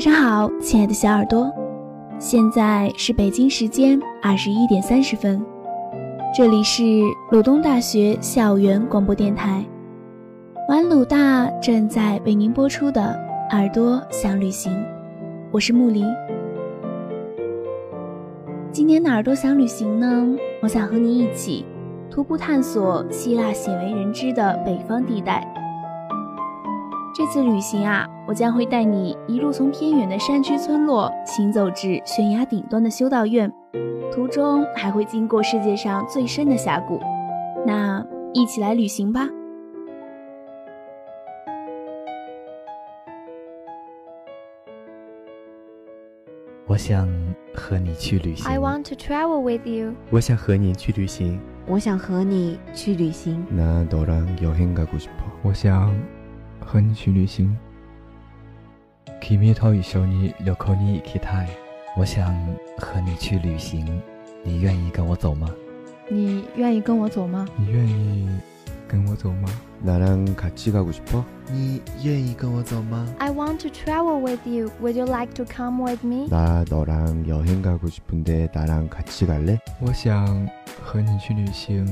晚上好，亲爱的小耳朵，现在是北京时间二十一点三十分，这里是鲁东大学校园广播电台，玩鲁大正在为您播出的《耳朵想旅行》，我是木梨。今天的耳朵想旅行呢，我想和你一起徒步探索希腊鲜为人知的北方地带。这次旅行啊，我将会带你一路从偏远的山区村落行走至悬崖顶端的修道院，途中还会经过世界上最深的峡谷。那一起来旅行吧！我想和你去旅行。 I want to travel with you. 我想和你去旅行。我想和你去旅行。 나너랑여행가고싶어。 我想 和你去旅行。 김이더이셔니려커니기타이。 我想和你去旅行，你愿意跟我走吗？你愿意跟我走吗？你愿意跟我走吗？ 나랑같이가고싶어。 你愿意跟我走吗？ I want to travel with you. Would you like to come with me? 나너랑여행가고싶은데나랑같이갈래？ 我想和你去旅行，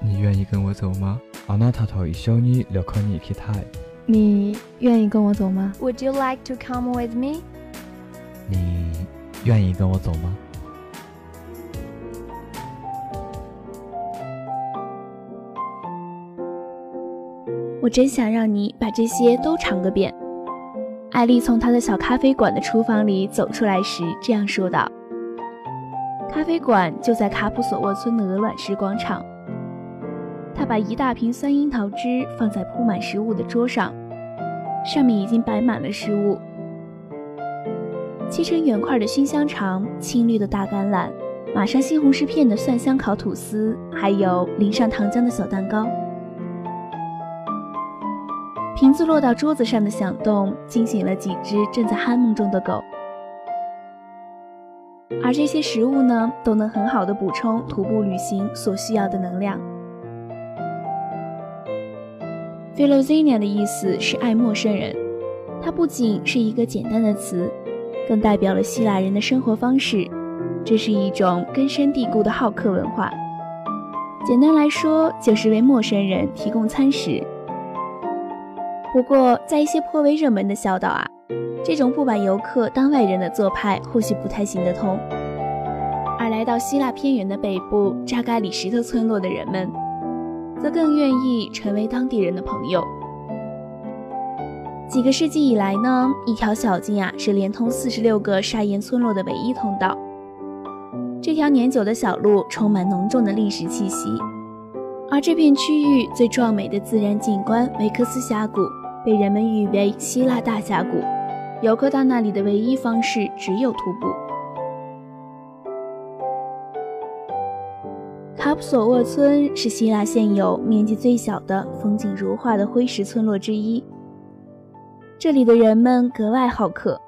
你愿意跟我走吗？ 아나타더이셔니려커니기타이。 你愿意跟我走吗？Would you like to come with me? 你愿意跟我走吗？我真想让你把这些都尝个遍。艾丽从她的小咖啡馆的厨房里走出来时，这样说道：“咖啡馆就在卡普索沃村的鹅卵石广场。”他把一大瓶酸樱桃汁放在铺满食物的桌上，上面已经摆满了食物：切成圆块的熏香肠、青绿的大橄榄、码上西红柿片的蒜香烤吐司，还有淋上糖浆的小蛋糕。瓶子落到桌子上的响动惊醒了几只正在酣梦中的狗，而这些食物呢，都能很好的补充徒步旅行所需要的能量。Philoxenia 的意思是爱陌生人，它不仅是一个简单的词，更代表了希腊人的生活方式。这是一种根深蒂固的好客文化。简单来说，就是为陌生人提供餐食。不过，在一些颇为热门的小岛啊，这种不把游客当外人的做派或许不太行得通。而来到希腊偏远的北部扎嘎里石头村落的人们，则更愿意成为当地人的朋友。几个世纪以来呢，一条小径啊是连通四十六个砂岩村落的唯一通道。这条年久的小路充满浓重的历史气息，而这片区域最壮美的自然景观维克斯峡谷。被人们誉为希腊大峡谷，游客到那里的唯一方式只有徒步。索沃村是希腊现有面积最小的、风景如画的灰石村落之一。这里的人们格外好客，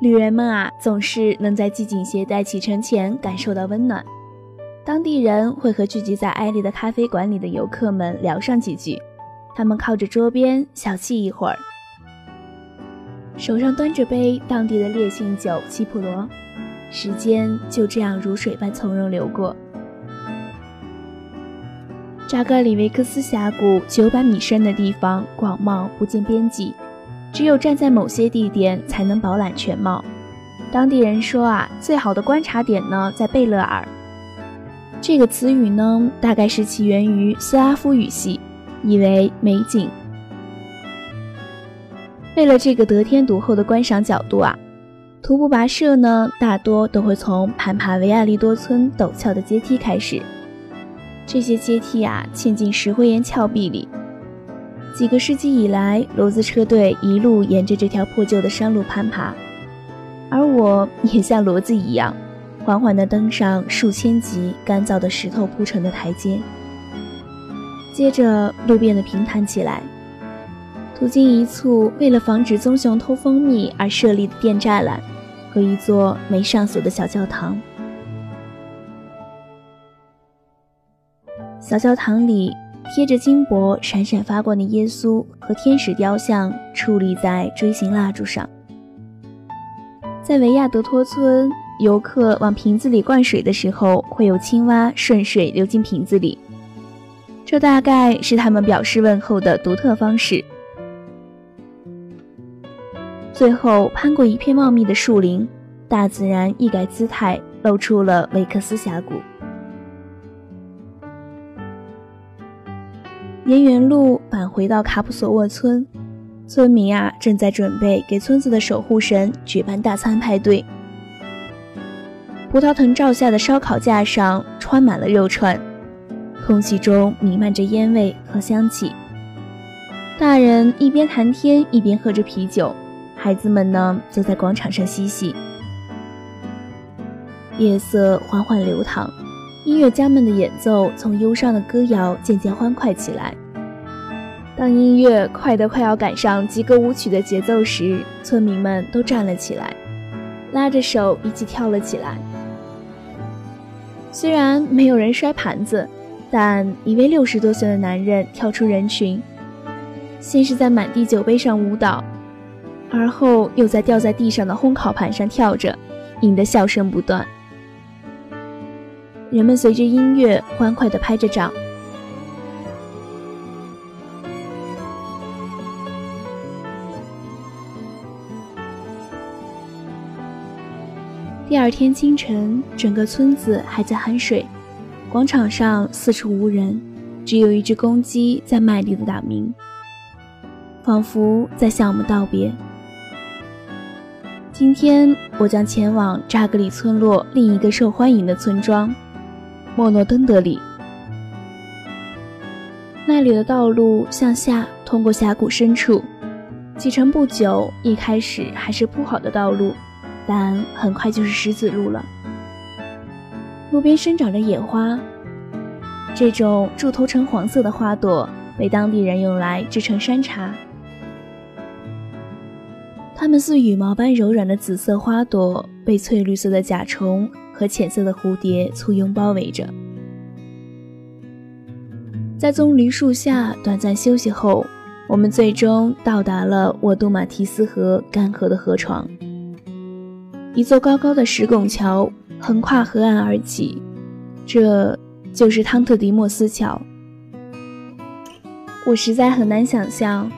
旅人们啊总是能在系紧鞋带启程前感受到温暖。当地人会和聚集在艾丽的咖啡馆里的游客们聊上几句。他们靠着桌边小憩一会儿，手上端着杯当地的烈性酒西普罗，时间就这样如水般从容流过。扎格里维克斯峡谷九百米深的地方广袤不见边际，只有站在某些地点才能饱览全貌。当地人说啊，最好的观察点呢在贝勒尔。这个词语呢，大概是起源于斯拉夫语系。意为美景。为了这个得天独厚的观赏角度啊，徒步跋涉呢，大多都会从攀爬维亚利多村陡峭的阶梯开始。这些阶梯啊，嵌进石灰岩峭壁里。几个世纪以来，骡子车队一路沿着这条破旧的山路攀爬，而我也像骡子一样，缓缓地登上数千级干燥的石头铺成的台阶。接着，路变得平坦起来。途经一簇为了防止棕熊偷蜂蜜而设立的电栅栏，和一座没上锁的小教堂。小教堂里贴着金箔、闪闪发光的耶稣和天使雕像矗立在锥形蜡烛上。在维亚德托村，游客往瓶子里灌水的时候，会有青蛙顺水流进瓶子里。这大概是他们表示问候的独特方式。最后，攀过一片茂密的树林，大自然一改姿态，露出了维克斯峡谷。沿原路返回到卡普索沃村，村民啊正在准备给村子的守护神举办大餐派对。葡萄藤罩下的烧烤架上穿满了肉串，空气中弥漫着烟味和香气。大人一边谈天一边喝着啤酒。孩子们呢，则在广场上嬉戏。夜色缓缓流淌，音乐家们的演奏从忧伤的歌谣渐渐欢快起来。当音乐快得快要赶上吉歌舞曲的节奏时，村民们都站了起来，拉着手一起跳了起来。虽然没有人摔盘子，但一位六十多岁的男人跳出人群，先是在满地酒杯上舞蹈。而后又在掉在地上的烘烤盘上跳着，引得笑声不断。人们随着音乐欢快地拍着掌。第二天清晨，整个村子还在酣睡，广场上四处无人，只有一只公鸡在卖力地打鸣，仿佛在向我们道别。今天我将前往扎格里村落另一个受欢迎的村庄——莫诺登德里。那里的道路向下通过峡谷深处，启程不久，一开始还是铺好的道路，但很快就是石子路了。路边生长着野花，这种柱头呈黄色的花朵被当地人用来制成山茶。它们似羽毛般柔软的紫色花朵，被翠绿色的甲虫和浅色的蝴蝶簇拥包围着。在棕榈树下短暂休息后，我们最终到达了沃杜马提斯河干涸的河床。一座高高的石拱桥横跨河岸而起，这就是汤特迪莫斯桥。我实在很难想象。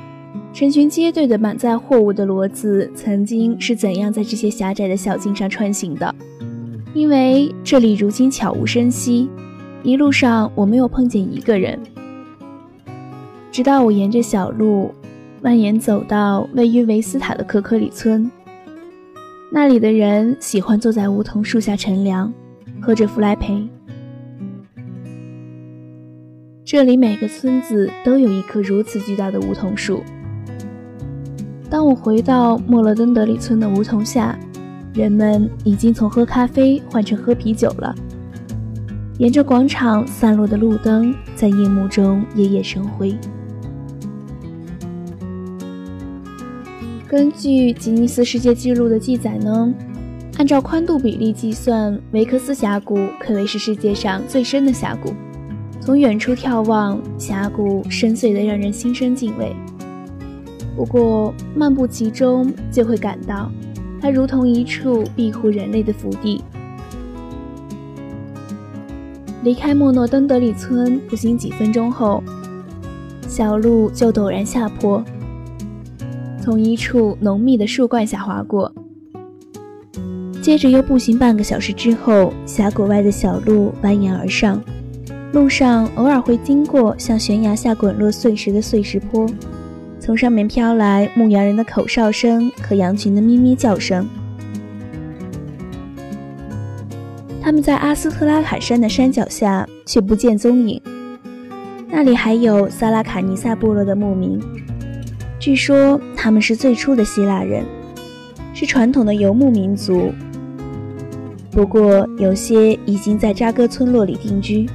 成群结队的满载货物的骡子曾经是怎样在这些狭窄的小径上穿行的？因为这里如今悄无声息，一路上我没有碰见一个人。直到我沿着小路蜿蜒走到位于维斯塔的可可里村，那里的人喜欢坐在梧桐树下乘凉，喝着弗莱培。这里每个村子都有一棵如此巨大的梧桐树。当我回到莫勒登德里村的梧桐下，人们已经从喝咖啡换成喝啤酒了。沿着广场散落的路灯在夜幕中熠熠生辉。根据吉尼斯世界纪录的记载呢，按照宽度比例计算，维克斯峡谷可谓是世界上最深的峡谷。从远处眺望，峡谷深邃的让人心生敬畏。不过，漫步其中就会感到，它如同一处庇护人类的福地。离开莫诺登德里村，步行几分钟后，小路就陡然下坡，从一处浓密的树冠下滑过。接着又步行半个小时之后，峡谷外的小路蜿蜒而上，路上偶尔会经过向悬崖下滚落碎石的碎石坡。从上面飘来牧羊人的口哨声和羊群的咩咩叫声。他们在阿斯特拉卡山的山脚下却不见踪影。那里还有萨拉卡尼萨部落的牧民，据说他们是最初的希腊人，是传统的游牧民族。不过有些已经在扎戈村落里定居。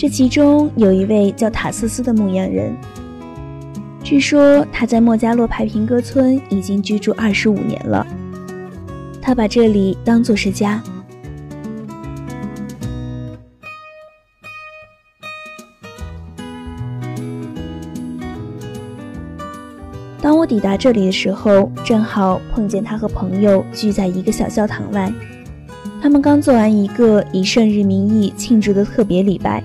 这其中有一位叫塔斯斯的牧羊人，据说他在莫加洛派平戈村已经居住二十五年了。他把这里当作是家。当我抵达这里的时候，正好碰见他和朋友聚在一个小教堂外，他们刚做完一个以圣日名义庆祝的特别礼拜。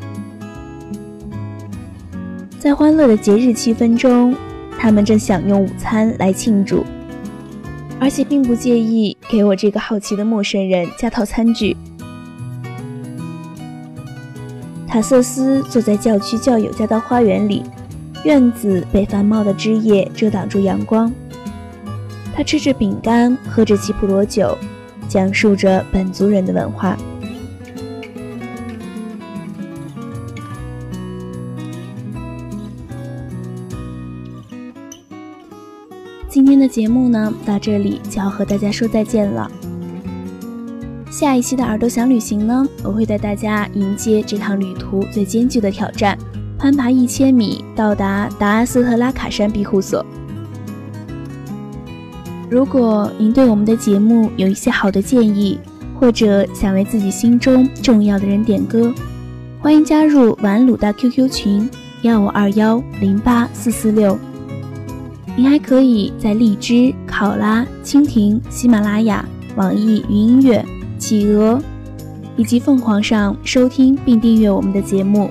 在欢乐的节日气氛中，他们正享用午餐来庆祝，而且并不介意给我这个好奇的陌生人加套餐具。塔瑟斯坐在教区教友家的花园里。院子被繁茂的枝叶遮挡住阳光。他吃着饼干，喝着吉普罗酒，讲述着本族人的文化。今天的节目呢，到这里就要和大家说再见了。下一期的耳朵想旅行呢，我会带大家迎接这趟旅途最艰巨的挑战。攀爬一千米到达达阿斯特拉卡山庇护所。如果您对我们的节目有一些好的建议，或者想为自己心中重要的人点歌，欢迎加入玩鲁大 QQ 群幺五二幺零八四四六。您还可以在荔枝、考拉、蜻蜓、喜马拉雅、网易云音乐、企鹅以及凤凰上收听并订阅我们的节目。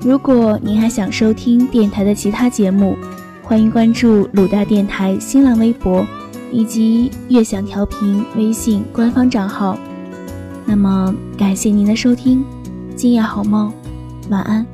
如果您还想收听电台的其他节目，欢迎关注鲁大电台新浪微博以及悦享调频微信官方账号。那么，感谢您的收听，今夜好梦，晚安。